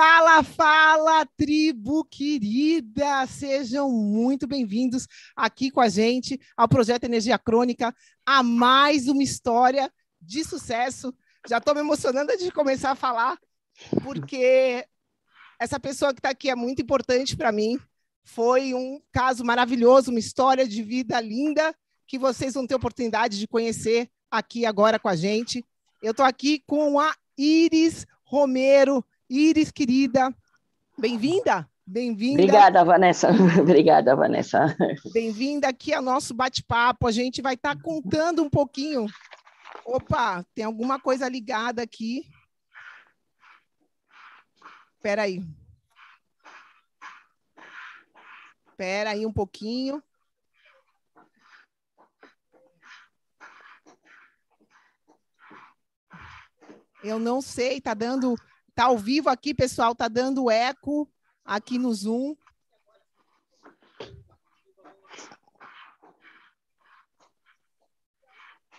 Fala, fala, tribo querida! Sejam muito bem-vindos aqui com a gente ao Projeto Energia Crônica, a mais uma história de sucesso. Já estou me emocionando de começar a falar, porque essa pessoa que está aqui é muito importante para mim. Foi um caso maravilhoso, uma história de vida linda que vocês vão ter oportunidade de conhecer aqui agora com a gente. Eu estou aqui com a Iris Romero Iris, querida, bem-vinda. Bem-vinda. Obrigada, Vanessa. Obrigada, Vanessa. Bem-vinda aqui ao nosso bate-papo. A gente vai estar tá contando um pouquinho. Opa, tem alguma coisa ligada aqui. Espera aí. Espera aí um pouquinho. Eu não sei, tá dando Tá ao vivo aqui, pessoal, tá dando eco aqui no Zoom.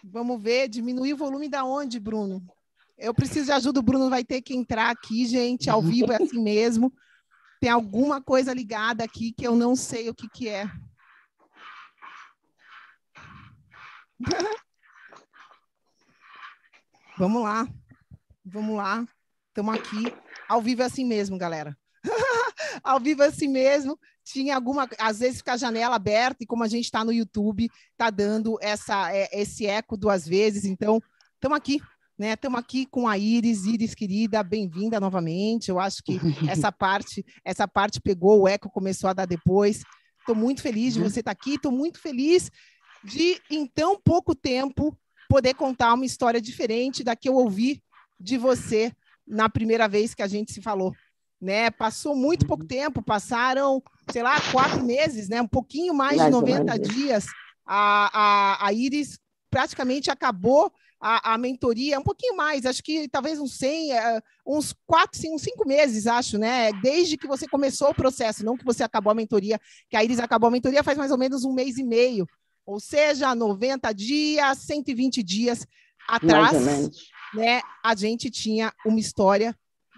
Vamos ver, diminuir o volume da onde, Bruno? Eu preciso de ajuda, o Bruno vai ter que entrar aqui, gente, ao vivo é assim mesmo. Tem alguma coisa ligada aqui que eu não sei o que, que é. Vamos lá. Vamos lá. Estamos aqui. Ao vivo é assim mesmo, galera. ao vivo é assim mesmo. Tinha alguma. Às vezes fica a janela aberta, e como a gente está no YouTube, está dando essa, é, esse eco duas vezes. Então, estamos aqui. Né? Estamos aqui com a Iris, Iris querida, bem-vinda novamente. Eu acho que essa parte, essa parte pegou, o eco começou a dar depois. Estou muito feliz de uhum. você estar tá aqui, estou muito feliz de, em tão pouco tempo, poder contar uma história diferente da que eu ouvi de você na primeira vez que a gente se falou. Né? Passou muito pouco uhum. tempo, passaram, sei lá, quatro meses, né? um pouquinho mais, de 90 dias. A, a, a Iris praticamente acabou a, a, mentoria, um pouquinho mais, acho que talvez uns 100, é, uns quatro, sim, uns cinco meses, acho, né? Desde que você começou o processo, não que você acabou a mentoria, que a Iris acabou a mentoria faz mais ou menos um mês e meio, ou seja, 90 dias, 120 dias atrás né, a gente tinha uma história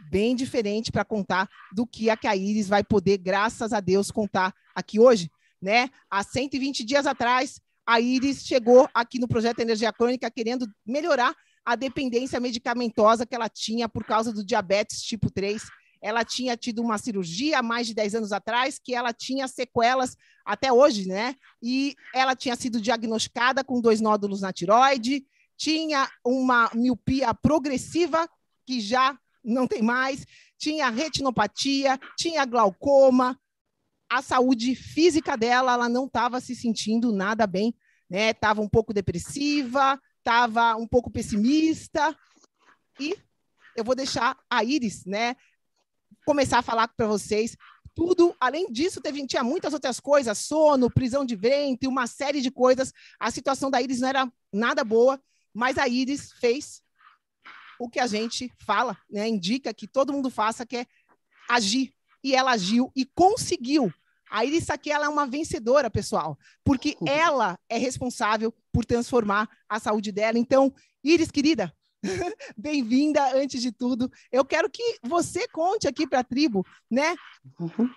bem diferente para contar do que a que a Iris vai poder, graças a Deus, contar aqui hoje. Né? Há 120 dias atrás, a Iris chegou aqui no Projeto Energia Crônica querendo melhorar a dependência medicamentosa que ela tinha por causa do diabetes tipo 3. Ela tinha tido uma cirurgia há mais de 10 anos atrás, que ela tinha sequelas até hoje, né? E ela tinha sido diagnosticada com dois nódulos na tiroide, tinha uma miopia progressiva, que já não tem mais, tinha retinopatia, tinha glaucoma, a saúde física dela, ela não estava se sentindo nada bem, né? Estava um pouco depressiva, estava um pouco pessimista. E eu vou deixar a Iris, né, começar a falar para vocês tudo, além disso, teve, tinha muitas outras coisas, sono, prisão de ventre, uma série de coisas. A situação da Iris não era nada boa. Mas a Iris fez o que a gente fala, né? indica que todo mundo faça, que é agir. E ela agiu e conseguiu. A Iris aqui ela é uma vencedora, pessoal, porque uhum. ela é responsável por transformar a saúde dela. Então, Iris, querida, bem-vinda antes de tudo. Eu quero que você conte aqui para a tribo, né? Uhum.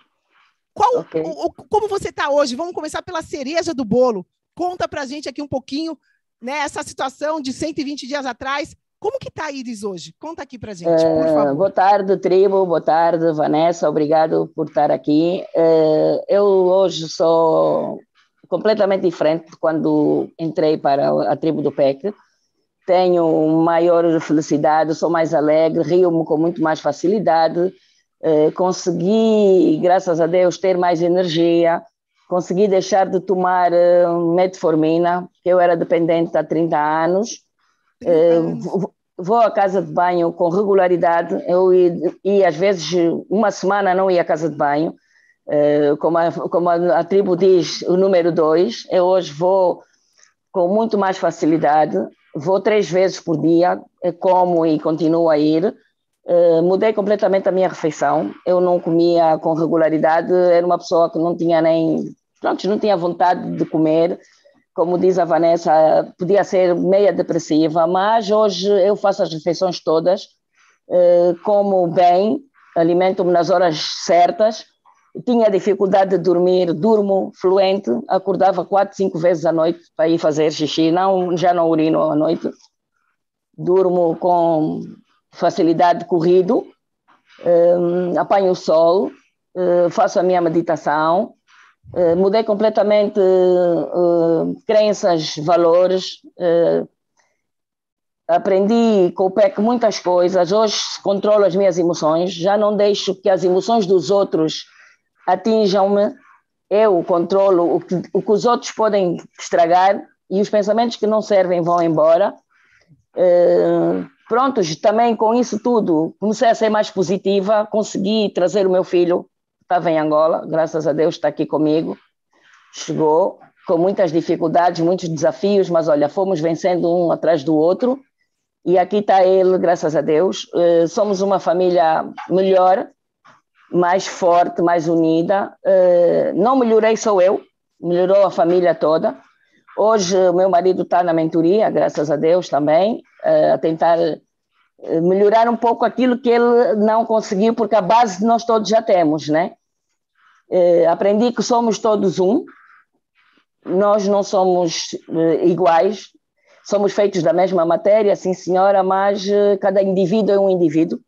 Qual, okay. o, o, como você está hoje? Vamos começar pela cereja do bolo. Conta para a gente aqui um pouquinho, né? Essa situação de 120 dias atrás. Como que está a Iris hoje? Conta aqui para a gente, uh, por favor. Boa tarde, tribo. Boa tarde, Vanessa. Obrigado por estar aqui. Uh, eu hoje sou completamente diferente de quando entrei para a tribo do PEC. Tenho maior felicidade, sou mais alegre, rio-me com muito mais facilidade. Uh, consegui, graças a Deus, ter mais energia. Consegui deixar de tomar metformina, que eu era dependente há 30 anos. 30 anos vou à casa de banho com regularidade. Eu e às vezes uma semana não ia à casa de banho, uh, como, a, como a, a, tribo diz, o número dois. Eu hoje vou com muito mais facilidade. Vou três vezes por dia, eh, como e continuo a ir. Uh, mudei completamente a minha refeição. Eu não comia com regularidade. Era uma pessoa que não tinha nem, pronto, não tinha vontade de comer como diz a Vanessa, podia ser meia depressiva, mas hoje eu faço as refeições todas, eh, como bem, alimento-me nas horas certas, tinha dificuldade de dormir, durmo fluente, acordava quatro, cinco vezes à noite para ir fazer xixi, não, já não urino à noite, durmo com facilidade corrido, eh, apanho o sol, eh, faço a minha meditação, Uh, mudei completamente uh, crenças, valores. Uh, aprendi com o PEC muitas coisas. Hoje controlo as minhas emoções. Já não deixo que as emoções dos outros atinjam-me. Eu controlo o que, o que os outros podem estragar e os pensamentos que não servem vão embora. Prontos, também com isso tudo, comecei a ser mais positiva. Consegui trazer o meu filho estava em Angola, graças a Deus está aqui comigo. Chegou com muitas dificuldades, muitos desafios, mas olha, fomos vencendo um atrás do outro. E aqui está ele, graças a Deus. Uh, somos uma família melhor, mais forte, mais unida. Uh, não melhorei só eu, melhorou a família toda. Hoje o meu marido está na mentoria, graças a Deus também, uh, a tentar melhorar um pouco aquilo que ele não conseguiu, porque a base nós todos já temos, né? Eh, aprendi que somos todos um, nós não somos eh, iguais, somos feitos da mesma matéria, sim senhora, mas eh, cada indivíduo é um indivíduo.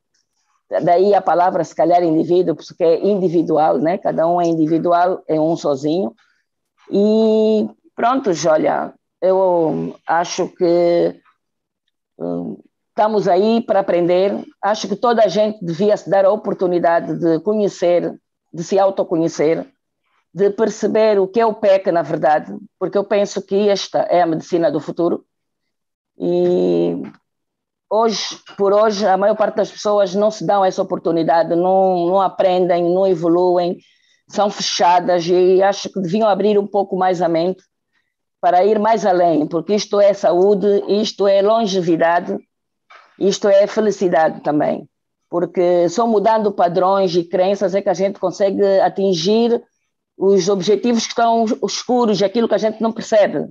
Daí a palavra, se calhar, indivíduo, porque é individual, né? Cada um é individual, é um sozinho. E pronto, olha, eu acho que Estamos aí para aprender. Acho que toda a gente devia se dar a oportunidade de conhecer, de se autoconhecer, de perceber o que é o PEC, na verdade, porque eu penso que esta é a medicina do futuro. E hoje, por hoje, a maior parte das pessoas não se dão essa oportunidade, não, não aprendem, não evoluem, são fechadas e acho que deviam abrir um pouco mais a mente para ir mais além, porque isto é saúde, isto é longevidade isto é felicidade também, porque só mudando padrões e crenças é que a gente consegue atingir os objetivos que estão escuros, aquilo que a gente não percebe.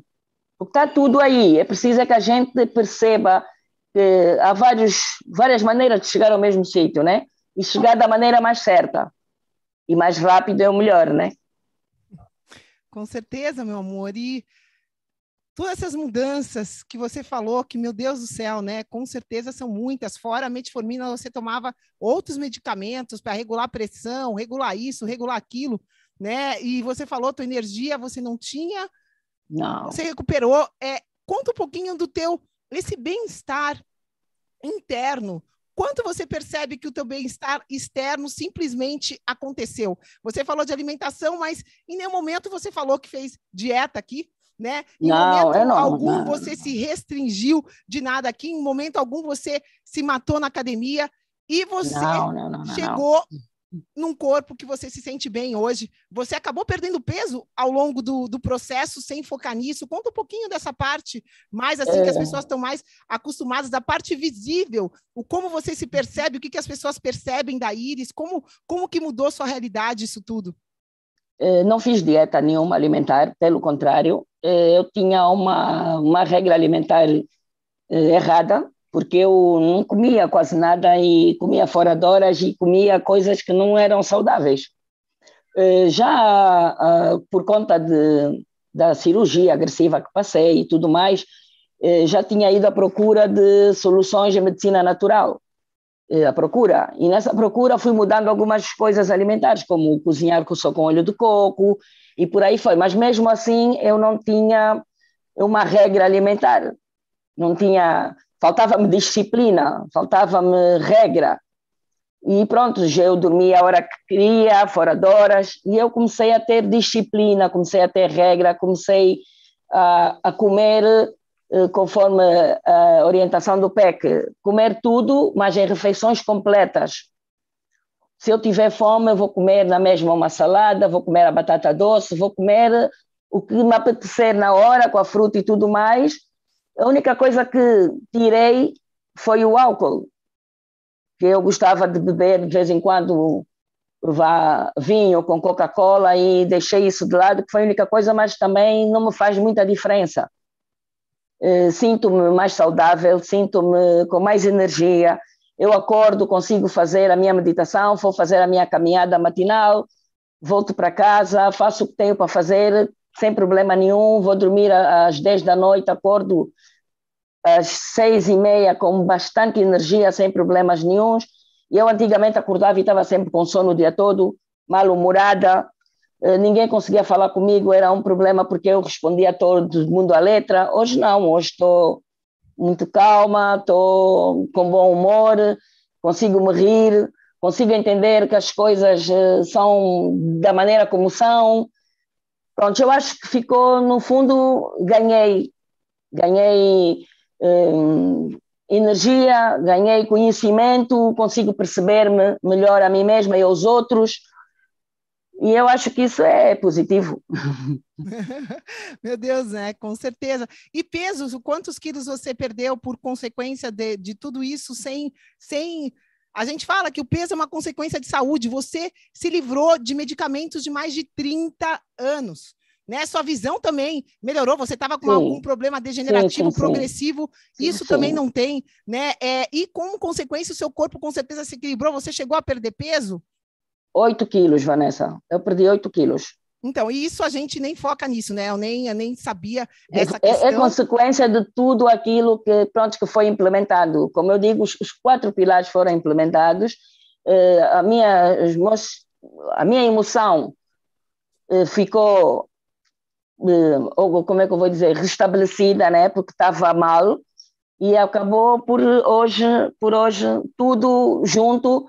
Porque está tudo aí, é preciso é que a gente perceba que há vários, várias maneiras de chegar ao mesmo sítio, né? E chegar da maneira mais certa. E mais rápido é o melhor, né? Com certeza, meu amor. E todas essas mudanças que você falou, que meu Deus do céu, né? Com certeza são muitas. Fora a metformina, você tomava outros medicamentos para regular a pressão, regular isso, regular aquilo, né? E você falou tua energia, você não tinha. Não. Você recuperou. É, conta um pouquinho do teu esse bem-estar interno. Quanto você percebe que o teu bem-estar externo simplesmente aconteceu? Você falou de alimentação, mas em nenhum momento você falou que fez dieta aqui, né? Em não, momento não, algum não. você se restringiu de nada aqui, em momento algum você se matou na academia e você chegou num corpo que você se sente bem hoje. Você acabou perdendo peso ao longo do, do processo sem focar nisso. Conta um pouquinho dessa parte, mais assim, é. que as é. pessoas estão mais acostumadas, da parte visível, o como você se percebe, o que, que as pessoas percebem da íris, como, como que mudou sua realidade isso tudo? Eh, não fiz dieta nenhuma alimentar, pelo contrário, eh, eu tinha uma, uma regra alimentar eh, errada, porque eu não comia quase nada e comia fora de horas e comia coisas que não eram saudáveis. Já uh, por conta de, da cirurgia agressiva que passei e tudo mais, já tinha ido à procura de soluções de medicina natural, à procura. E nessa procura fui mudando algumas coisas alimentares, como cozinhar só com óleo de coco e por aí foi. Mas mesmo assim eu não tinha uma regra alimentar, não tinha, faltava-me disciplina, faltava-me regra. E pronto, eu dormia a hora que queria, fora de horas, e eu comecei a ter disciplina, comecei a ter regra, comecei a, a comer eh, conforme a orientação do PEC, comer tudo, mas em refeições completas. Se eu tiver fome, eu vou comer na mesma uma salada, vou comer a batata doce, vou comer o que me apetecer na hora, com a fruta e tudo mais. A única coisa que tirei foi o álcool que eu gostava de beber de vez em quando vinho com Coca-Cola e deixei isso de lado, que foi a única coisa, mas também não me faz muita diferença. Eh, sinto-me mais saudável, sinto-me com mais energia. Eu acordo, consigo fazer a minha meditação, vou fazer a minha caminhada matinal, volto para casa, faço o que tenho para fazer sem problema nenhum, vou dormir às 10 da noite, acordo às seis e meia com bastante energia, sem problemas nenhums. Eu antigamente acordava e estava sempre com sono o dia todo, mal-humorada, ninguém conseguia falar comigo, era um problema porque eu respondia todo mundo à letra. Hoje não, hoje estou muito calma, estou com bom humor, consigo me rir, consigo entender que as coisas eh, são da maneira como são. Pronto, eu acho que ficou, no fundo, ganhei. Ganhei Hum, energia, ganhei conhecimento, consigo perceber-me melhor a mim mesma e aos outros. E eu acho que isso é positivo. Meu Deus, né? Com certeza. E pesos, quantos quilos você perdeu por consequência de, de tudo isso sem, sem. A gente fala que o peso é uma consequência de saúde. Você se livrou de medicamentos de mais de 30 anos né? Sua visão também melhorou. Você estava com sim. algum problema degenerativo sim, sim, progressivo, isso também não tem, né? É, e como consequência, o seu corpo com certeza se equilibrou. Você chegou a perder peso? 8 quilos, Vanessa. Eu perdi 8 quilos. Então, e isso a gente nem foca nisso, né? Eu nem, eu nem sabia essa questão. É, é, consequência de tudo aquilo que, pronto, que foi implementado. Como eu digo, os, os quatro pilares foram implementados. Uh, a, minha, os a minha emoção uh, ficou ou como é que eu vou dizer, restabelecida, né? Porque estava mal e acabou por hoje, por hoje tudo junto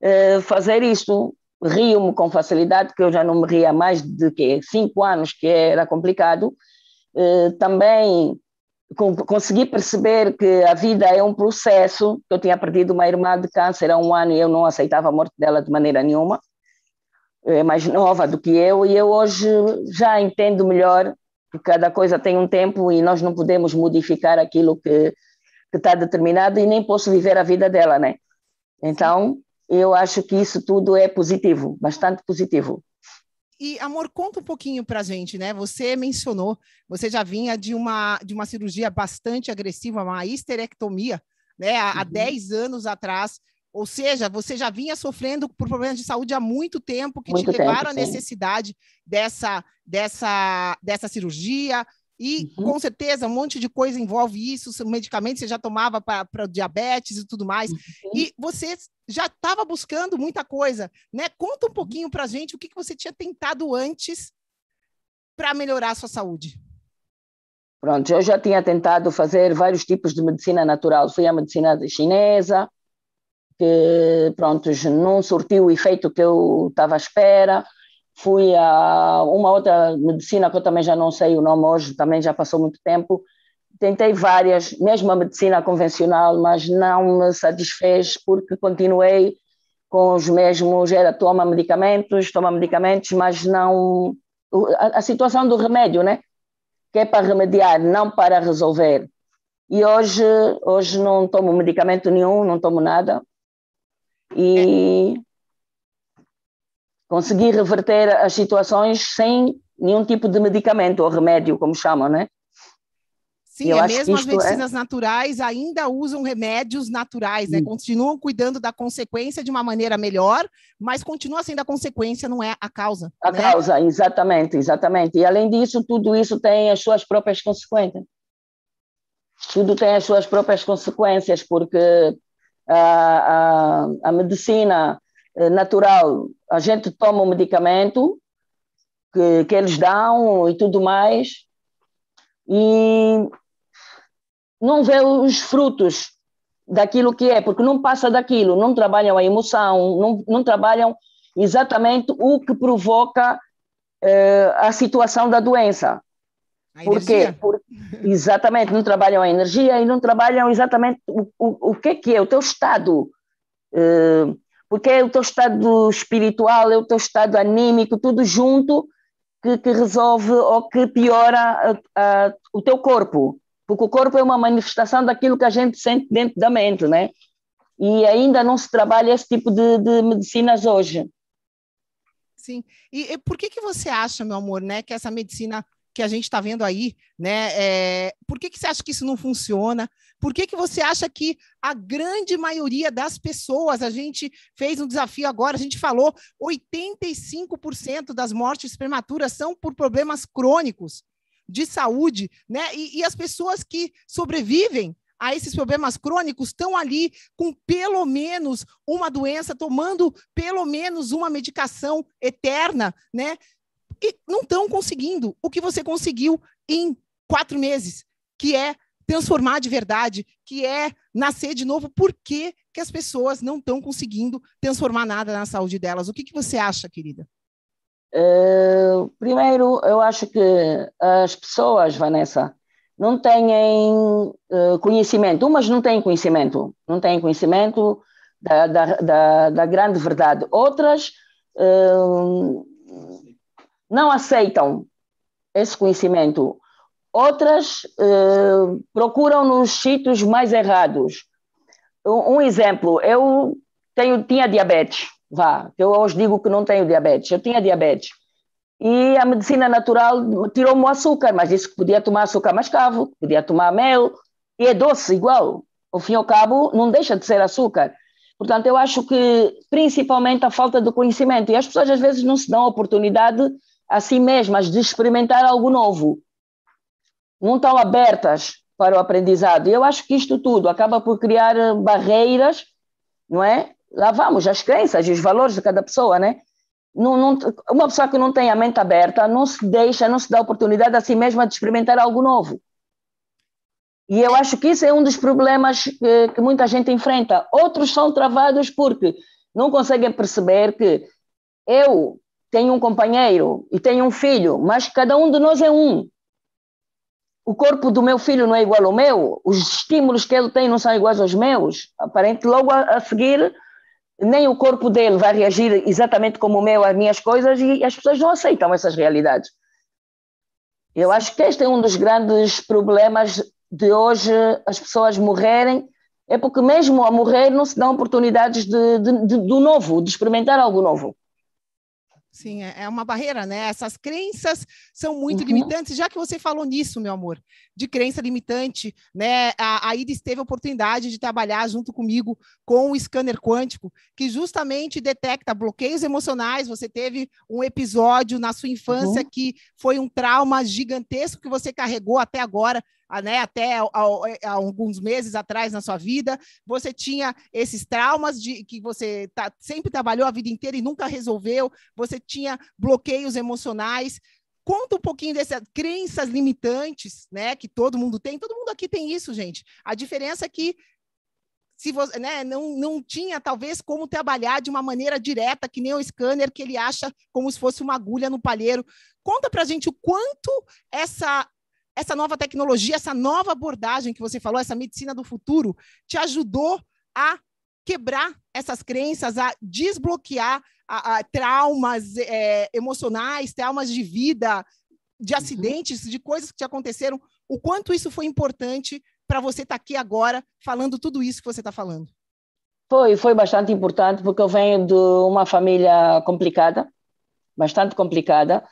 eh, fazer isto. Rio-me com facilidade, que eu já não me ria mais de que cinco anos, que era complicado. Eh, também consegui perceber que a vida é um processo. Eu tinha perdido uma irmã de câncer há um ano e eu não aceitava a morte dela de maneira nenhuma é mais nova do que eu e eu hoje já entendo melhor que cada coisa tem um tempo e nós não podemos modificar aquilo que está determinado e nem posso viver a vida dela, né? Então, eu acho que isso tudo é positivo, bastante positivo. E, amor, conta um pouquinho para a gente, né? Você mencionou, você já vinha de uma, de uma cirurgia bastante agressiva, uma histerectomia, né? Há, uhum. há 10 anos atrás. Ou seja, você já vinha sofrendo por problemas de saúde há muito tempo que muito te levaram à necessidade dessa, dessa, dessa cirurgia. E uhum. com certeza um monte de coisa envolve isso, medicamentos você já tomava para diabetes e tudo mais. Uhum. E você já estava buscando muita coisa, né? Conta um uhum. pouquinho para a gente o que, que você tinha tentado antes para melhorar a sua saúde. Pronto, eu já tinha tentado fazer vários tipos de medicina natural. Fui à medicina chinesa, que pronto, não surtiu o efeito que eu estava à espera. Fui a uma outra medicina que eu também já não sei o nome hoje, também já passou muito tempo. Tentei várias, mesmo a medicina convencional, mas não me satisfez porque continuei com os mesmos, era toma medicamentos, toma medicamentos, mas não a, a situação do remédio, né? Que é para remediar, não para resolver. E hoje, hoje não tomo medicamento nenhum, não tomo nada, e conseguir reverter as situações sem nenhum tipo de medicamento ou remédio, como chamam, né? Sim, é mesmo as é medicinas é... naturais ainda usam remédios naturais, né? Hum. Continuam cuidando da consequência de uma maneira melhor, mas continua sendo a consequência, não é a causa. A né? causa, exatamente, exatamente. E além disso, tudo isso tem as suas próprias consequências. Tudo tem as suas próprias consequências, porque a, a, a medicina natural, a gente toma um medicamento que, que eles dão e tudo mais, e não vê os frutos daquilo que é, porque não passa daquilo, não trabalham a emoção, não, não trabalham exatamente o que provoca eh, a situação da doença. A por, exatamente, não trabalham a energia e não trabalham exatamente o, o, o que é que é o teu estado. Eh, porque é o teu estado espiritual, é o teu estado anímico, tudo junto que, que resolve ou que piora a, a, o teu corpo porque o corpo é uma manifestação daquilo que a gente sente dentro da mente, né? E ainda não se trabalha esse tipo de, de medicinas hoje. Sim. E, e, por que que você acha, meu amor, né, que essa medicina que a gente está vendo aí, né? É, por que, que você acha que isso não funciona? Por que, que você acha que a grande maioria das pessoas, a gente fez um desafio agora, a gente falou, 85% das mortes prematuras são por problemas crônicos de saúde, né? E, e as pessoas que sobrevivem a esses problemas crônicos estão ali com pelo menos uma doença, tomando pelo menos uma medicação eterna, né? E não estão conseguindo o que você conseguiu em quatro meses, que é transformar de verdade, que é nascer de novo. Por que, que as pessoas não estão conseguindo transformar nada na saúde delas? O que, que você acha, querida? Uh, primeiro, eu acho que as pessoas, Vanessa, não têm uh, conhecimento, umas não têm conhecimento, não têm conhecimento da, da, da, da grande verdade, outras uh, não aceitam esse conhecimento, outras procuram nos sítios mais errados. Um, um exemplo, eu tenho, tinha diabetes, vá, eu hoje digo que não tenho diabetes, eu tinha diabetes. E a medicina natural tirou-me o açúcar, mas disse que podia tomar açúcar mascavo, podia tomar mel, e é doce igual. Ao fim e ao cabo, não deixa de ser açúcar. Portanto, eu acho que principalmente a falta de conhecimento. E as pessoas às vezes não se dão a oportunidade a si mesmas de experimentar algo novo. Não estão abertas para o aprendizado. E eu acho que isto tudo acaba por criar barreiras, não é? lá vamos, as crenças e os valores de cada pessoa, né? Não, não, uma pessoa que não tem a mente aberta não se deixa, não se dá oportunidade a si mesma de experimentar algo novo. E eu acho que isso é um dos problemas que, que muita gente enfrenta. Outros são travados porque não conseguem perceber que eu tenho um companheiro e tenho um filho, mas cada um de nós é um o corpo do meu filho não é igual ao meu, os estímulos que ele tem não são iguais aos meus. Aparente, logo a, a seguir, nem o corpo dele vai reagir exatamente como o meu às minhas coisas e as pessoas não aceitam essas realidades. Eu acho que este é um dos grandes problemas de hoje as pessoas morrerem, é porque mesmo a morrer não se dão oportunidades de, de, de, do novo, de experimentar algo novo. Sim, é, é uma barreira, né? Essas crenças são muito uhum. limitantes. Já que você falou nisso, meu amor, de crença limitante, né? A, a Iris teve a oportunidade de trabalhar junto comigo com o scanner quântico, que justamente detecta bloqueios emocionais. Você teve um episódio na sua infância uhum. que foi um trauma gigantesco que você carregou até agora né, até há, alguns meses atrás na sua vida, você tinha esses traumas de que você tá, sempre trabalhou a vida inteira e nunca resolveu, você tinha bloqueios emocionais. Conta um pouquinho dessas crenças limitantes, né, que todo mundo tem. Todo mundo aqui tem isso, gente. A diferença é que se você, né, não, não tinha talvez como trabalhar de uma maneira direta, que nem o scanner, que ele acha como se fosse uma agulha no palheiro. Conta para a gente o quanto essa essa nova tecnologia, essa nova abordagem que você falou, essa medicina do futuro, te ajudou a quebrar essas crenças, a desbloquear a, a, traumas é, emocionais, traumas de vida, de uhum. acidentes, uhum. de coisas que te aconteceram. O quanto isso foi importante para você estar tá aqui agora falando tudo isso que você está falando? Foi, foi bastante importante porque eu venho de uma família complicada, bastante complicada,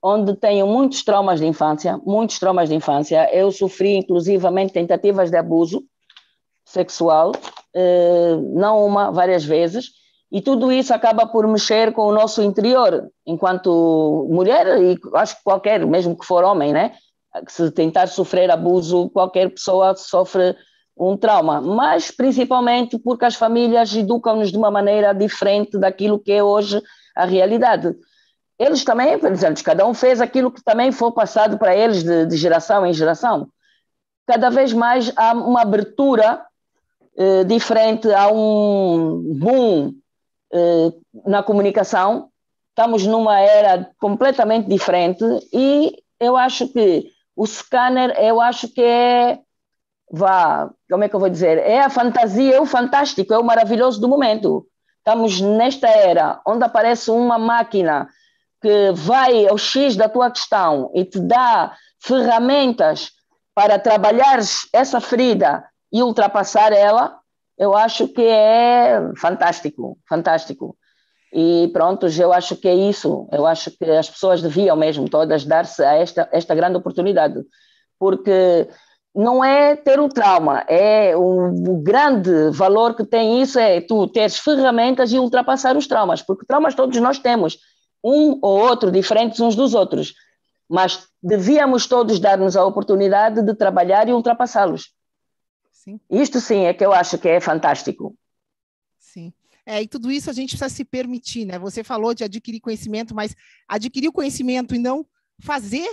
onde tenho muitos traumas de infância, muitos traumas de infância. Eu sofri, inclusivamente, tentativas de abuso sexual, eh, não uma, várias vezes, e tudo isso acaba por mexer com o nosso interior, enquanto mulher, e acho que qualquer, mesmo que for homem, né? Se tentar sofrer abuso, qualquer pessoa sofre um trauma, mas principalmente porque as famílias educam-nos de uma maneira diferente daquilo que é hoje a realidade. Eles também, por exemplo, cada um fez aquilo que também foi passado para eles de, de geração em geração. Cada vez mais há uma abertura eh, diferente, há um boom na comunicação. Estamos numa era completamente diferente e eu acho que o scanner, eu acho que é, vá, como é que eu vou dizer, é a fantasia, é o fantástico, é o maravilhoso do momento. Estamos nesta era onde aparece uma máquina que vai ao X da tua questão e te dá ferramentas para trabalhar essa ferida e ultrapassar ela, eu acho que é fantástico, fantástico. E pronto, eu acho que é isso. Eu acho que as pessoas deviam mesmo todas dar-se a esta, esta grande oportunidade, porque não é ter o trauma, é o, o, grande valor que tem isso é tu teres ferramentas e ultrapassar os traumas, porque traumas todos nós temos, um ou outro, diferentes uns dos outros, mas devíamos todos dar-nos a oportunidade de trabalhar e ultrapassá-los. Sim. Isto sim é que eu acho que é fantástico. Sim. É, e tudo isso a gente precisa se permitir, né? Você falou de adquirir conhecimento, mas adquirir o conhecimento e não fazer,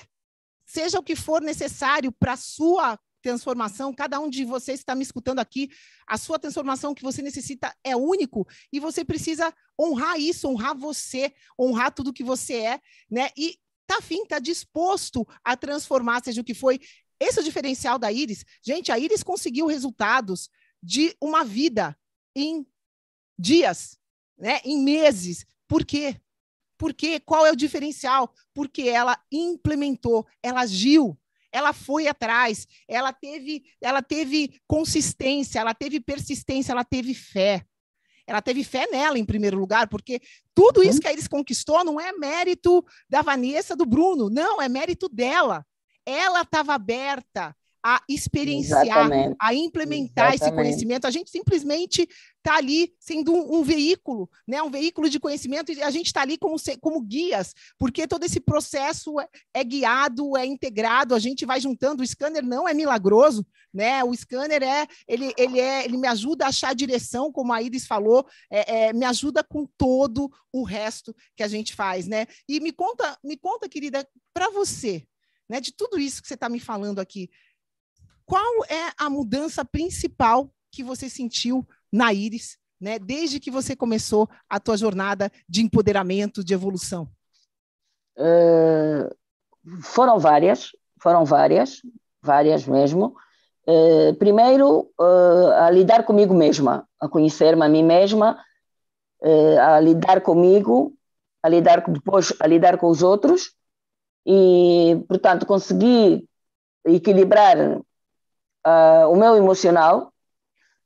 seja o que for necessário para a sua transformação, cada um de vocês que está me escutando aqui, a sua transformação que você necessita é único e você precisa honrar isso, honrar você, honrar tudo que você é, né? E tá afim, tá disposto a transformar, seja o que foi. Esse é o diferencial da Iris. Gente, a Iris conseguiu resultados de uma vida em dias, né? em meses. Por quê? Porque qual é o diferencial? Porque ela implementou, ela agiu, ela foi atrás, ela teve, ela teve consistência, ela teve persistência, ela teve fé. Ela teve fé nela em primeiro lugar, porque tudo isso uhum. que a Iris conquistou não é mérito da Vanessa, do Bruno, não, é mérito dela ela estava aberta a experienciar, Exatamente. a implementar Exatamente. esse conhecimento. A gente simplesmente está ali sendo um, um, veículo, né? um veículo de conhecimento, e a gente está ali como, como guias, porque todo esse processo é, é, guiado, é integrado, a gente vai juntando. O scanner não é milagroso, né? O scanner é ele, ele é ele me ajuda a achar a direção, como a Iris falou, é, é, me ajuda com todo o resto que a gente faz, né? E me conta, me conta, querida, para você, né, de tudo isso que você está me falando aqui, qual é a mudança principal que você sentiu na Iris, né, desde que você começou a tua jornada de empoderamento, de evolução? Uh, foram várias, foram várias, várias mesmo. Uh, primeiro, uh, a lidar comigo mesma, a conhecer-me a mim mesma, a lidar comigo, a lidar depois a lidar com os outros e, portanto, consegui equilibrar uh, o meu emocional,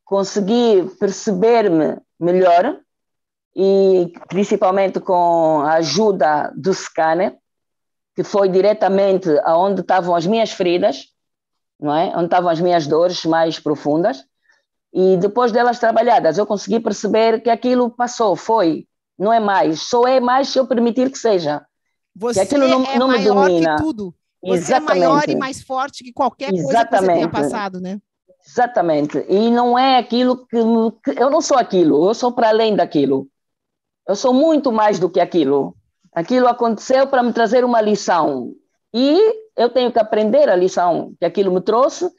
consegui perceber-me melhor e principalmente com a ajuda do scanner, que foi diretamente aonde estavam as minhas feridas, não é? Onde estavam as minhas dores mais profundas. E depois delas trabalhadas, eu consegui perceber que aquilo passou, foi, não é mais, só é mais se eu permitir que seja. Você não, é não maior domina. que tudo. Você Exatamente. é maior e mais forte que qualquer coisa Exatamente. que você tenha passado, né? Exatamente. E não é aquilo que, que eu não sou aquilo, eu sou para além daquilo. Eu sou muito mais do que aquilo. Aquilo aconteceu para me trazer uma lição. E eu tenho que aprender a lição que aquilo me trouxe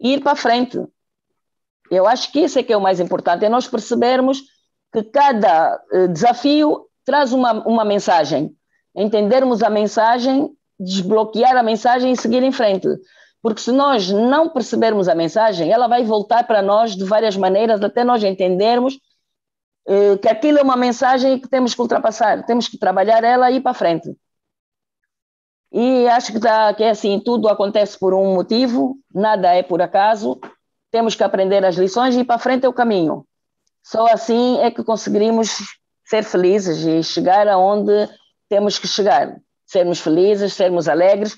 e ir para frente. Eu acho que isso é que é o mais importante, é nós percebermos que cada eh, desafio traz uma, uma mensagem entendermos a mensagem, desbloquear a mensagem e seguir em frente. Porque se nós não percebermos a mensagem, ela vai voltar para nós de várias maneiras até nós entendermos eh, que aquilo é uma mensagem que temos que ultrapassar, temos que trabalhar ela e ir para frente. E acho que, tá, que é assim, tudo acontece por um motivo, nada é por acaso, temos que aprender as lições e ir para frente é o caminho. Só assim é que conseguiremos ser felizes e chegar aonde temos que chegar. sermos felizes, sermos alegres,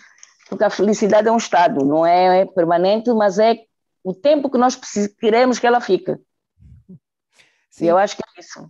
porque a felicidade é um estado, não é permanente, mas é o tempo que nós queremos que ela fique. Sim. E eu acho que é isso.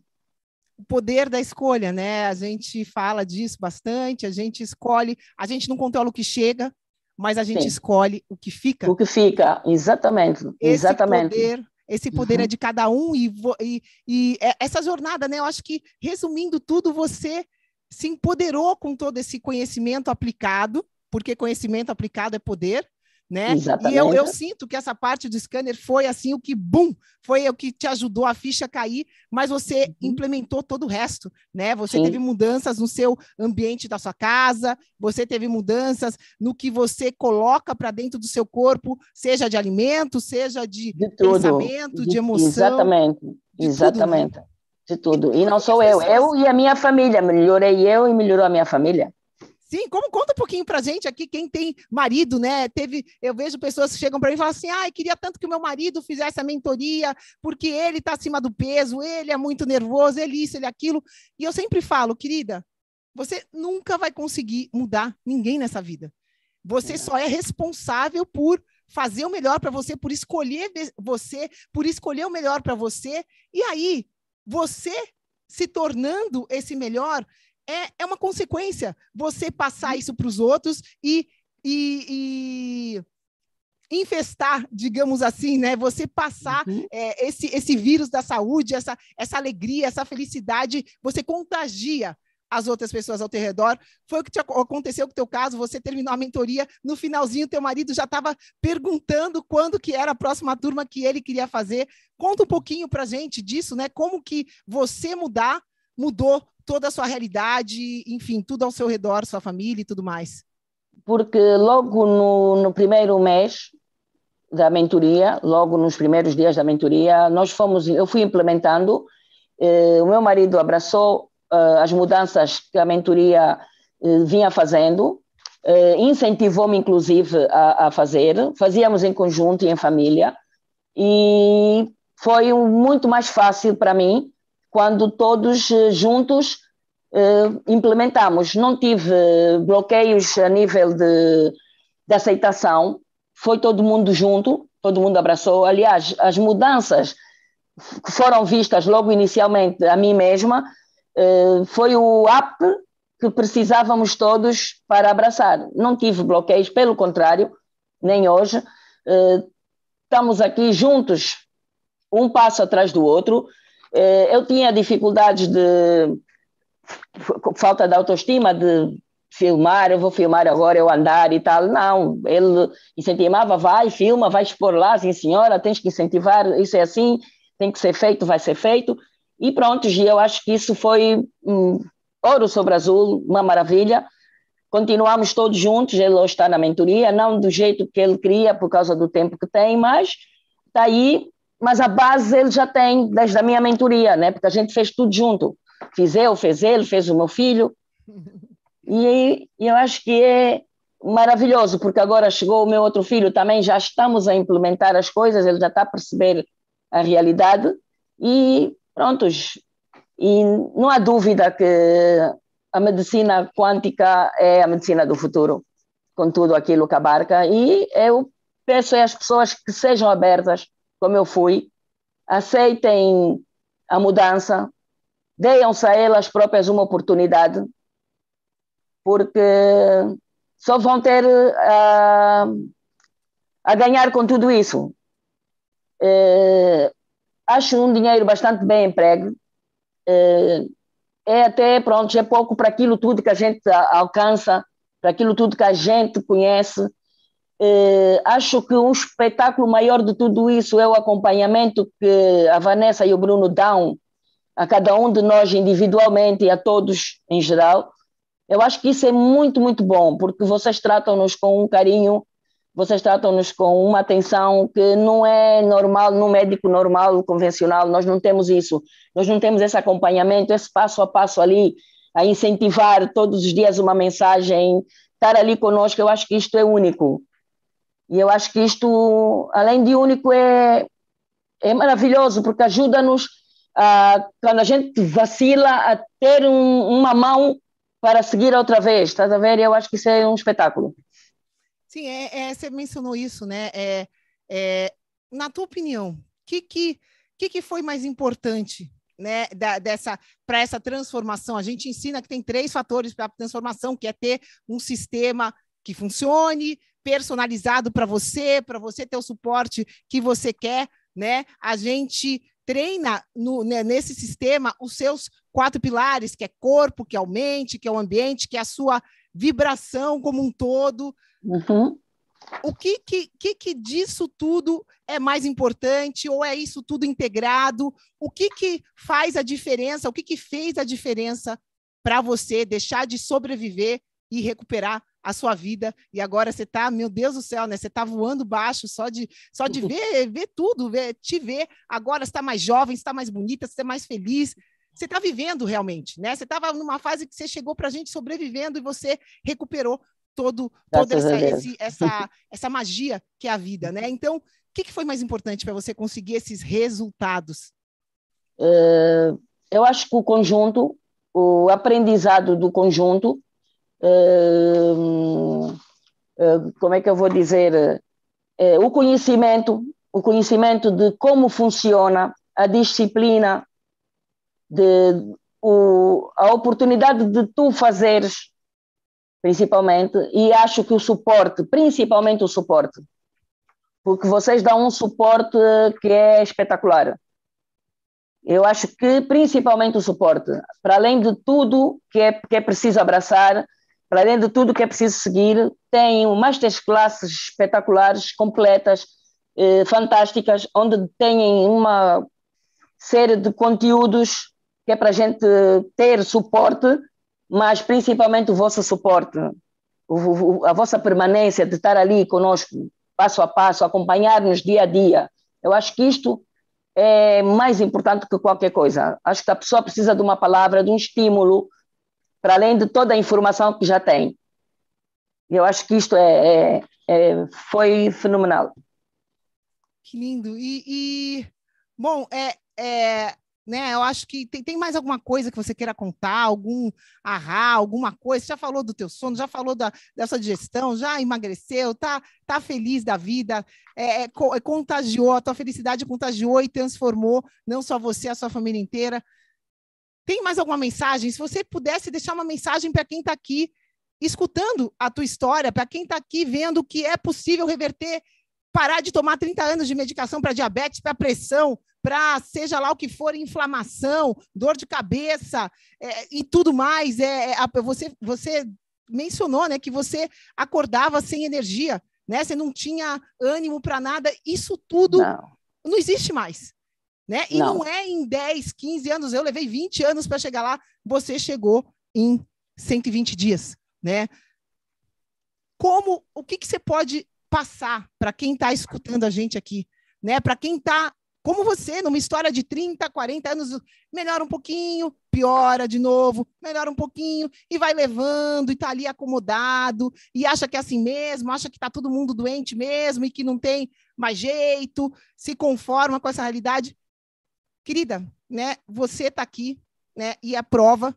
O poder da escolha, né? A gente fala disso bastante, a gente escolhe, a gente não controla o que chega, mas a gente Sim. escolhe o que fica. O que fica, exatamente. Esse exatamente. poder, esse poder uhum. é de cada um e, e, e é, essa jornada, né? Eu acho que, resumindo tudo, você se empoderou com todo esse conhecimento aplicado, porque conhecimento aplicado é poder, né? Exatamente. E eu, eu, sinto que essa parte do scanner foi assim o que, bum, foi o que te ajudou a ficha cair, mas você uhum. implementou todo o resto, né? Você Sim. teve mudanças no seu ambiente da sua casa, você teve mudanças no que você coloca para dentro do seu corpo, seja de alimento, seja de, de pensamento, de, de, emoção. Exatamente, exatamente. Tudo, né? De tudo. E não sou eu, eu e a minha família. Melhorei eu e melhorou a minha família. Sim, como conta um pouquinho pra gente aqui, quem tem marido, né? Teve, eu vejo pessoas que chegam para mim e falam assim: ai, queria tanto que o meu marido fizesse a mentoria, porque ele está acima do peso, ele é muito nervoso, ele isso, ele aquilo. E eu sempre falo, querida, você nunca vai conseguir mudar ninguém nessa vida. Você é. só é responsável por fazer o melhor para você, por escolher você, por escolher o melhor para você. E aí, você se tornando esse melhor, é, é uma consequência você passar isso para os outros e, e, e, infestar, digamos assim, né? Você passar uhum. é, esse, esse vírus da saúde, essa, essa alegria, essa felicidade, você contagia as outras pessoas ao teu redor. Foi o que te aconteceu com o teu caso, você terminou a mentoria, no finalzinho teu marido já estava perguntando quando que era a próxima turma que ele queria fazer. Conta um pouquinho para gente disso, né? Como que você mudar mudou toda a sua realidade, enfim, tudo ao seu redor, sua família e tudo mais? Porque logo no, no primeiro mês da mentoria, logo nos primeiros dias da mentoria, nós fomos, eu fui implementando, eh, o meu marido abraçou eh, as mudanças que a mentoria eh, vinha fazendo, eh, incentivou-me inclusive a, a, fazer, fazíamos em conjunto e em família, e foi muito mais fácil para mim quando todos juntos uh, implementamos. Não tive bloqueios a nível de, de aceitação, foi todo mundo junto, todo mundo abraçou. Aliás, as mudanças que foram vistas logo inicialmente a mim mesma uh, foi o app que precisávamos todos para abraçar. Não tive bloqueios, pelo contrário, nem hoje. Uh, estamos aqui juntos, um passo atrás do outro, eh, eu tinha dificuldades de falta de autoestima, de filmar, eu vou filmar agora, eu andar e tal. Não, ele incentivava, vai, filma, vai expor lá, sim senhora, tens que incentivar, isso é assim, tem que ser feito, vai ser feito. E pronto, e eu acho que isso foi um, ouro sobre azul, uma maravilha. Continuamos todos juntos, ele hoje está na mentoria, não do jeito que ele queria, por causa do tempo que tem, mas está aí mas a base ele já tem desde a minha mentoria, né? Porque a gente fez tudo junto. Fiz eu, fez ele, fez o meu filho. E, e eu acho que é maravilhoso, porque agora chegou o meu outro filho também, já estamos a implementar as coisas, ele já está a perceber a realidade e prontos. E não há dúvida que a medicina quântica é a medicina do futuro, com tudo aquilo que abarca. E eu peço às pessoas que sejam abertas como eu fui, aceitem a mudança, deem-se a elas próprias uma oportunidade, porque só vão ter a, a ganhar com tudo isso. É, acho um dinheiro bastante bem emprego. É, é até, pronto, é pouco para aquilo tudo que a gente alcança, para aquilo tudo que a gente conhece, eh, acho que um espetáculo maior de tudo isso é o acompanhamento que a Vanessa e o Bruno dão a cada um de nós individualmente e a todos em geral. Eu acho que isso é muito, muito bom, porque vocês tratam-nos com um carinho, vocês tratam-nos com uma atenção que não é normal, no médico normal, convencional, nós não temos isso. Nós não temos esse acompanhamento, esse passo a passo ali, a incentivar todos os dias uma mensagem, estar ali conosco, eu acho que isto é único. E eu acho que isto, além de único, é, é maravilhoso, porque ajuda-nos, a, quando a gente vacila, a ter um, uma mão para seguir outra vez, estás a ver? Eu acho que isso é um espetáculo. Sim, é, é você mencionou isso, né? É, é, na tua opinião, o que, que, que, que foi mais importante né, da, dessa para essa transformação. A gente ensina que tem três fatores para a transformação, que é ter um sistema que funcione, personalizado para você, para você ter o suporte que você quer, né? A gente treina no, né, nesse sistema os seus quatro pilares, que é corpo, que é o mente, que é o ambiente, que é a sua vibração como um todo. Uhum. O que, que, que, que disso tudo é mais importante ou é isso tudo integrado? O que, que faz a diferença? O que, que fez a diferença para você deixar de sobreviver e recuperar a sua vida e agora você está, meu Deus do céu, né? Você está voando baixo só de só de ver, ver tudo, ver, te ver. Agora está mais jovem, está mais bonita, você está mais feliz. Você está vivendo realmente, né? Você estava numa fase que você chegou para a gente sobrevivendo e você recuperou todo toda essa, esse, essa essa magia que é a vida, né? Então, o que, que foi mais importante para você conseguir esses resultados? Uh, eu acho que o conjunto, o aprendizado do conjunto como é que eu vou dizer, eh, o conhecimento, o conhecimento de como funciona a disciplina, de o, a oportunidade de tu fazeres, principalmente, e acho que o suporte, principalmente o suporte, porque vocês dão um suporte que é espetacular. Eu acho que principalmente o suporte, para além de tudo que é, que é preciso abraçar, para além de tudo que é preciso seguir, tem masterclasses espetaculares, completas, eh, fantásticas, onde têm uma série de conteúdos que é para a gente ter suporte, mas principalmente o vosso suporte, a vossa permanência de estar ali conosco, passo a passo, acompanhar-nos dia a dia. Eu acho que isto é mais importante que qualquer coisa. Acho que a pessoa precisa de uma palavra, de um estímulo, para além de toda a informação que já tem. Eu acho que isto é, é, é foi fenomenal. Que lindo. E, e bom, é, é, né? Eu acho que tem, tem mais alguma coisa que você queira contar, algum arra, alguma coisa. Você já falou do teu sono, já falou da, dessa digestão, já emagreceu, tá, tá feliz da vida, é, é, é contagiou, a tua felicidade contagiou e transformou não só você, a sua família inteira. Tem mais alguma mensagem? Se você pudesse deixar uma mensagem para quem está aqui escutando a tua história, para quem está aqui vendo que é possível reverter, parar de tomar 30 anos de medicação para diabetes, para pressão, para seja lá o que for, inflamação, dor de cabeça é, e tudo mais. É, é, você, você mencionou né, que você acordava sem energia, né? Você não tinha ânimo para nada. Isso tudo não. não existe mais. Né? E não. não é em 10, 15 anos, eu levei 20 anos para chegar lá, você chegou em 120 dias, né? Como, o que, que você pode passar para quem está escutando a gente aqui, né? Para quem está como você, numa história de 30, 40 anos, melhora um pouquinho, piora de novo, melhora um pouquinho, e vai levando, e está ali acomodado, e acha que é assim mesmo, acha que está todo mundo doente mesmo, e que não tem mais jeito, se conforma com essa realidade querida, né? Você está aqui, né? E a prova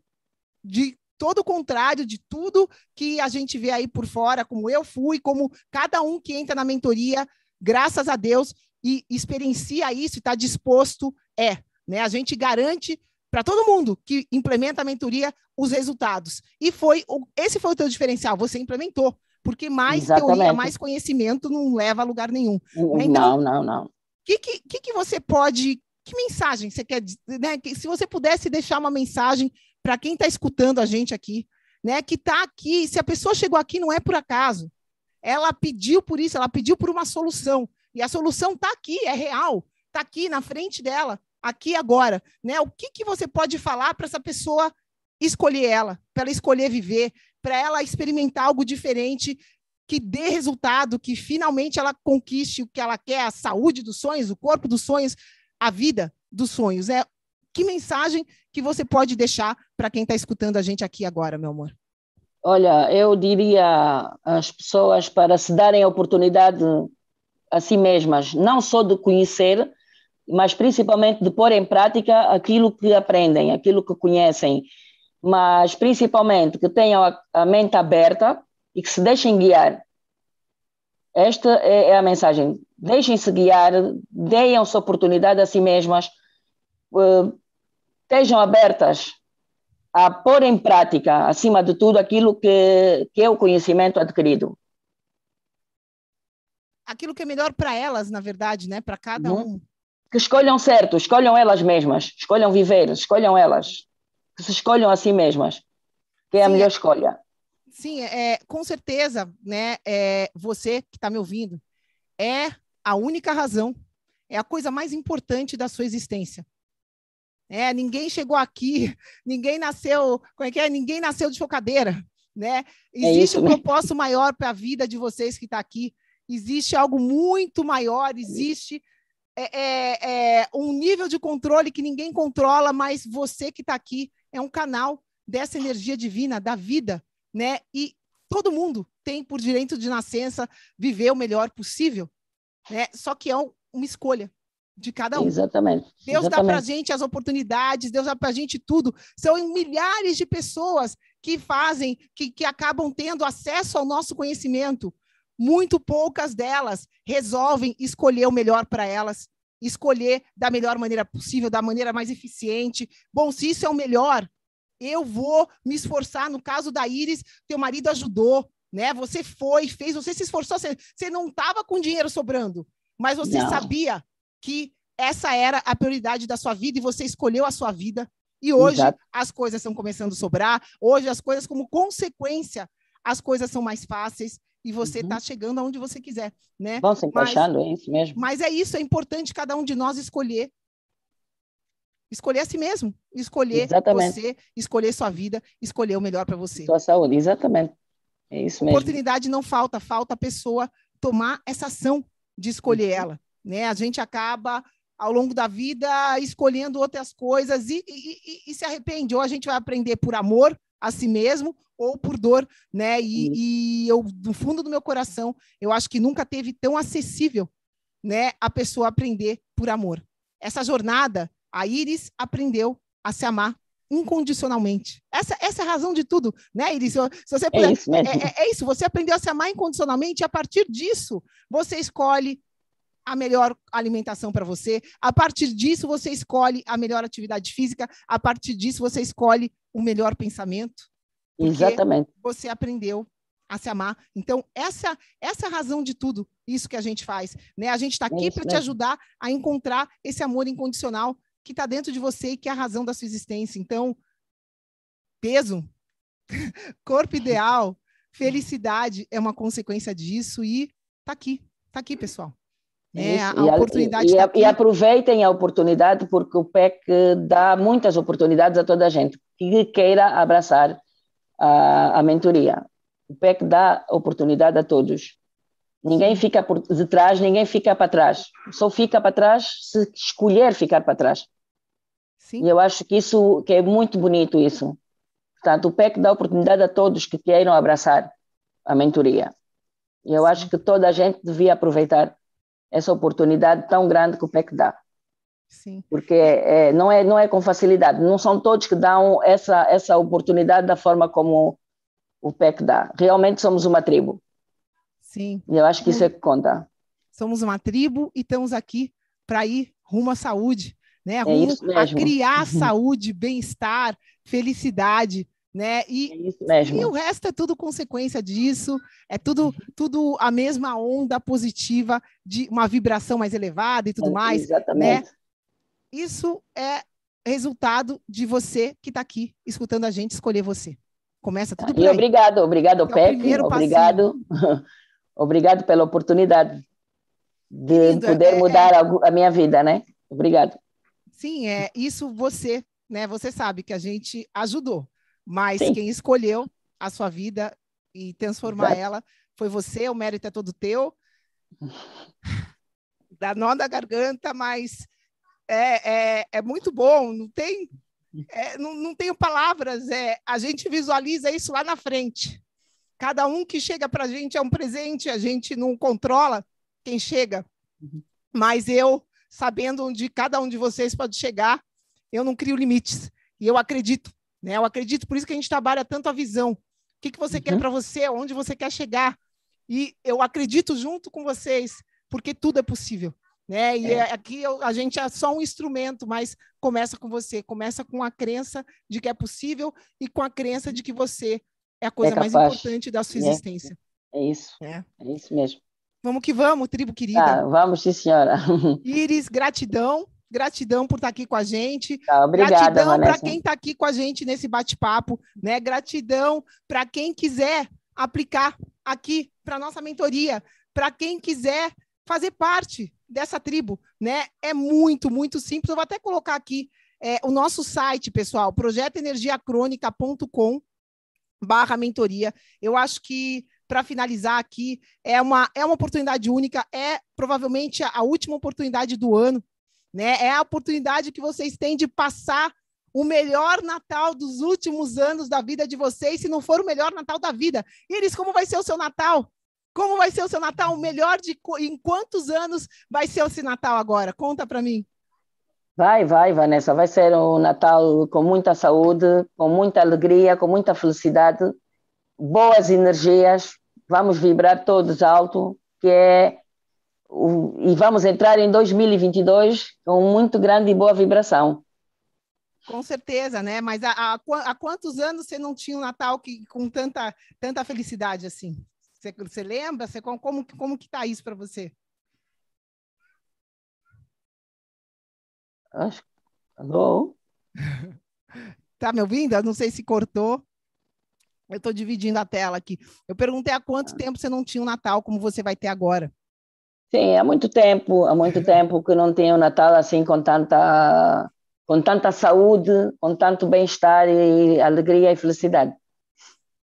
de todo o contrário de tudo que a gente vê aí por fora, como eu fui, como cada um que entra na mentoria, graças a Deus, e experiencia isso e está disposto, é. Né? A gente garante para todo mundo que implementa a mentoria os resultados. E foi esse foi o teu diferencial, você implementou. Porque mais Exatamente. teoria, mais conhecimento não leva a lugar nenhum. Né? Então, não, não, não. O que, que, que você pode que mensagem você quer, né? Se você pudesse deixar uma mensagem para quem está escutando a gente aqui, né? Que está aqui, se a pessoa chegou aqui não é por acaso, ela pediu por isso, ela pediu por uma solução e a solução está aqui, é real, está aqui na frente dela, aqui agora, né? O que que você pode falar para essa pessoa escolher ela, para ela escolher viver, para ela experimentar algo diferente que dê resultado, que finalmente ela conquiste o que ela quer, a saúde dos sonhos, o corpo dos sonhos, a vida dos sonhos. É que mensagem que você pode deixar para quem está escutando a gente aqui agora, meu amor? Olha, eu diria às pessoas para se darem a oportunidade a si mesmas, não só de conhecer, mas principalmente de pôr em prática aquilo que aprendem, aquilo que conhecem. mas principalmente que tenham a, mente aberta e que se deixem guiar. Esta é, é a mensagem. Deixem-se guiar, deem-se oportunidade a si mesmas, uh, estejam abertas a pôr em prática, acima de tudo, aquilo que, que é o conhecimento adquirido. Aquilo que é melhor para elas, na verdade, né? Para cada uhum. um. Que escolham certo, escolham elas mesmas, escolham viver, escolham elas, que se escolham a si mesmas, que é Sim, a melhor escolha. Sim, é, com certeza, né? É, você que está me ouvindo, é a única razão, é a coisa mais importante da sua existência. É, ninguém chegou aqui, ninguém nasceu, como é que é? Ninguém nasceu de focadeira, né? É Existe é um propósito maior para a vida de vocês que está aqui. Existe algo muito maior, existe é, é, é, um nível de controle que ninguém controla, mas você que está aqui é um canal dessa energia divina, da vida, né? E todo mundo tem por direito de nascença viver o melhor possível, né? Só que é uma escolha de cada um. Exatamente. Deus Exatamente. dá para a gente as oportunidades, Deus dá para a gente tudo. São milhares de pessoas que fazem, que, que acabam tendo acesso ao nosso conhecimento. Muito poucas delas resolvem escolher o melhor para elas, escolher da melhor maneira possível, da maneira mais eficiente. Bom, se isso é o melhor, eu vou me esforçar. No caso da Iris, teu marido ajudou, né? Você foi, fez, você se esforçou, você, você não estava com dinheiro sobrando, mas você não. sabia que essa era a prioridade da sua vida e você escolheu a sua vida. E hoje Exato. as coisas estão começando a sobrar. Hoje as coisas, como consequência, as coisas são mais fáceis e você está uhum. chegando aonde você quiser, né? Vão se encaixando, mas, é isso mesmo. Mas é isso, é importante cada um de nós escolher. Escolher a si mesmo, escolher exatamente. você, escolher sua vida, escolher o melhor para você. Sua saúde, exatamente. É isso mesmo. Oportunidade não falta, falta a pessoa tomar essa ação de escolher uhum. ela. Né? A gente acaba, ao longo da vida, escolhendo outras coisas e, e, e, se arrepende. Ou a gente vai aprender por amor a si mesmo ou por dor, né? E, e eu, do fundo do meu coração, eu acho que nunca teve tão acessível, né, a pessoa aprender por amor. Essa jornada, a Iris aprendeu a se amar incondicionalmente. Essa, essa é a razão de tudo, né, Iris? Se você é, puder, isso é, é, é, isso, você aprendeu a se amar incondicionalmente e a partir disso você escolhe a melhor alimentação para você. A partir disso, você escolhe a melhor atividade física. A partir disso, você escolhe o melhor pensamento. Exatamente. Você aprendeu a se amar. Então, essa, essa é a razão de tudo isso que a gente faz. Né? A gente está aqui é para te ajudar a encontrar esse amor incondicional que está dentro de você e que é a razão da sua existência. Então, peso, corpo ideal, felicidade é uma consequência disso e está aqui. Está aqui, pessoal. É, a, a oportunidade e, tá e, aproveitem a oportunidade, porque o PEC dá muitas oportunidades a toda a gente que queira abraçar a, a mentoria. O PEC dá oportunidade a todos. Ninguém fica por detrás, ninguém fica para trás. Só fica para trás se escolher ficar para trás. Sim. E eu acho que isso que é muito bonito isso. Portanto, o PEC dá oportunidade a todos que queiram abraçar a mentoria. E eu acho que toda a gente devia aproveitar essa oportunidade tão grande que o PEC dá. Sim. Porque é, não, é, não é com facilidade, não são todos que dão essa, essa oportunidade da forma como o PEC dá. Realmente somos uma tribo. Sim. E eu acho que isso é que conta. Somos uma tribo e estamos aqui para ir rumo à saúde, né? É rumo é a criar saúde, bem-estar, felicidade né? E, é e o resto é tudo consequência disso, é tudo tudo a mesma onda positiva de uma vibração mais elevada e tudo é, mais, exatamente. né? Isso é resultado de você que está aqui escutando a gente escolher você. Começa tudo por E obrigado, obrigado, é PEC, obrigado, obrigado pela oportunidade de Lindo, poder é, mudar é... a minha vida, né? Obrigado. Sim, é isso você, né? Você sabe que a gente ajudou. Mas Sim. quem escolheu a sua vida e transformar Exato. ela foi você, o mérito é todo teu. Dá nó da garganta, mas é, é, é muito bom, não tem, é, não, não tenho palavras, é, a gente visualiza isso lá na frente. Cada um que chega para a gente é um presente, a gente não controla quem chega, uhum. mas eu, sabendo onde cada um de vocês pode chegar, eu não crio limites. E eu acredito Né? Eu acredito, por isso que a gente trabalha tanto a visão. O que, que você uhum. quer para você, onde você quer chegar. E eu acredito junto com vocês, porque tudo é possível. Né? E é. é aqui eu, a gente é só um instrumento, mas começa com você, começa com a crença de que é possível e com a crença de que você é a coisa é mais importante da sua é. existência. É, isso. É. é isso mesmo. Vamos que vamos, tribo querida. Ah, vamos, sim, senhora. Iris, gratidão. Gratidão por estar aqui com a gente. Tá, obrigada, gratidão para quem está aqui com a gente nesse bate-papo, né? Gratidão para quem quiser aplicar aqui para nossa mentoria, para quem quiser fazer parte dessa tribo, né? É muito, muito simples. Eu vou até colocar aqui é, o nosso site, pessoal, projetoenergiacrônica.com barra mentoria. Eu acho que para finalizar aqui, é uma, é uma oportunidade única, é provavelmente a, a última oportunidade do ano, né? É a oportunidade que vocês têm de passar o melhor Natal dos últimos anos da vida de vocês, se não for o melhor Natal da vida. Iris, como vai ser o seu Natal? Como vai ser o seu Natal? O melhor de em quantos anos vai ser esse Natal agora? Conta para mim. Vai, vai, Vanessa. Vai ser um Natal com muita saúde, com muita alegria, com muita felicidade, boas energias. Vamos vibrar todos alto, que é e vamos entrar em 2022 com muito grande e boa vibração. Com certeza, né? Mas há, há, quantos anos você não tinha um Natal que, com tanta, tanta felicidade assim? Você, você lembra? Você, como, como que tá isso para você? Acho. Alô? tá me ouvindo? Eu não sei se cortou. Eu estou dividindo a tela aqui. Eu perguntei há quanto ah. tempo você não tinha um Natal como você vai ter agora. Sim, há muito tempo, há muito tempo que não tenho Natal assim com tanta, com tanta saúde, com tanto bem-estar e alegria e felicidade.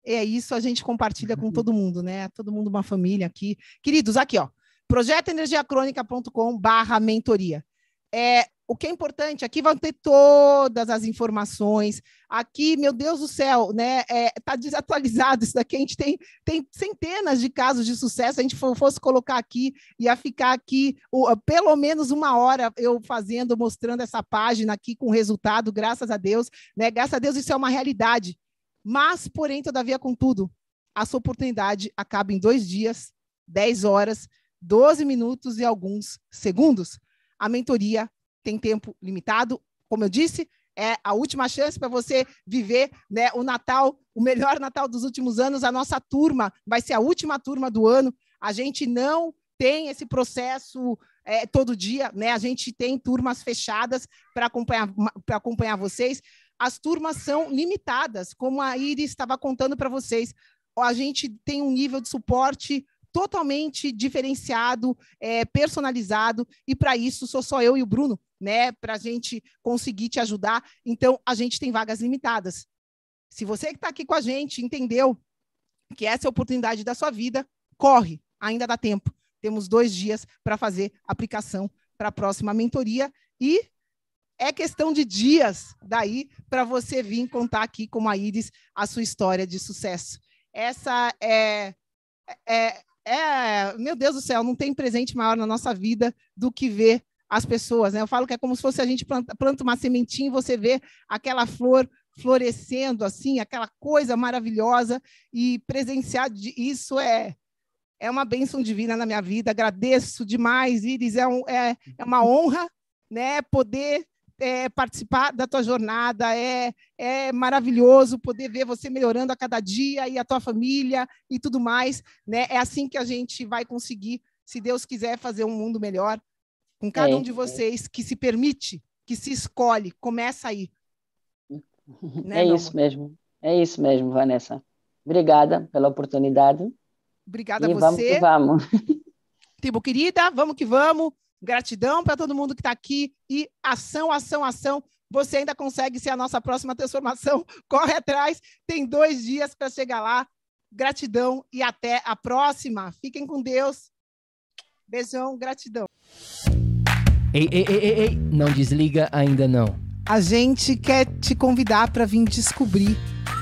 É isso, a gente compartilha com todo mundo, né? Todo mundo uma família aqui. Queridos, aqui, ó, projetoenergiacrônica.com barra mentoria. É, o que é importante, aqui vão ter todas as informações. Aqui, meu Deus do céu, né? É, tá desatualizado isso daqui. A gente tem, tem centenas de casos de sucesso. Se a gente fosse colocar aqui, ia ficar aqui o, pelo menos uma hora eu fazendo, mostrando essa página aqui com resultado, graças a Deus. Né? Graças a Deus, isso é uma realidade. Mas, porém, todavia, contudo, a sua oportunidade acaba em dois dias, dez horas, 12 minutos e alguns segundos. A mentoria tem tempo limitado. Como eu disse, é a última chance para você viver né, o Natal, o melhor Natal dos últimos anos. A nossa turma vai ser a última turma do ano. A gente não tem esse processo é, todo dia, né? A gente tem turmas fechadas para acompanhar, acompanhar vocês. As turmas são limitadas, como a Iris estava contando para vocês. A gente tem um nível de suporte totalmente diferenciado, é, personalizado, e para isso sou só eu e o Bruno, né? Para a gente conseguir te ajudar. Então, a gente tem vagas limitadas. Se você que está aqui com a gente entendeu que essa é a oportunidade da sua vida, corre, ainda dá tempo. Temos dois dias para fazer aplicação para a próxima mentoria e é questão de dias daí para você vir contar aqui com a Iris a sua história de sucesso. Essa é, é, é, meu Deus do céu, não tem presente maior na nossa vida do que ver as pessoas. Né? Eu falo que é como se fosse a gente planta, planta uma sementinha e você vê aquela flor florescendo, assim, aquela coisa maravilhosa, e presenciar isso é, é uma bênção divina na minha vida. Agradeço demais, Iris, é, um, é, é uma honra né, poder é, participar da tua jornada, é, é maravilhoso poder ver você melhorando a cada dia e a tua família e tudo mais, né? É assim que a gente vai conseguir, se Deus quiser, fazer um mundo melhor com cada é, um de vocês que se permite, que se escolhe, começa aí. Né, é isso mesmo, é isso mesmo, Vanessa. Obrigada pela oportunidade. Obrigada e a você. Vamos que vamos. Tipo, querida, vamos que vamos. Gratidão para todo mundo que está aqui e ação, ação, ação. Você ainda consegue ser a nossa próxima transformação. Corre atrás, tem dois dias para chegar lá. Gratidão e até a próxima. Fiquem com Deus. Beijão, gratidão. Ei, ei, ei, ei, ei, não desliga ainda não. A gente quer te convidar para vir descobrir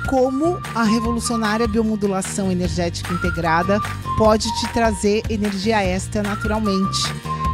como a revolucionária biomodulação energética integrada pode te trazer energia extra naturalmente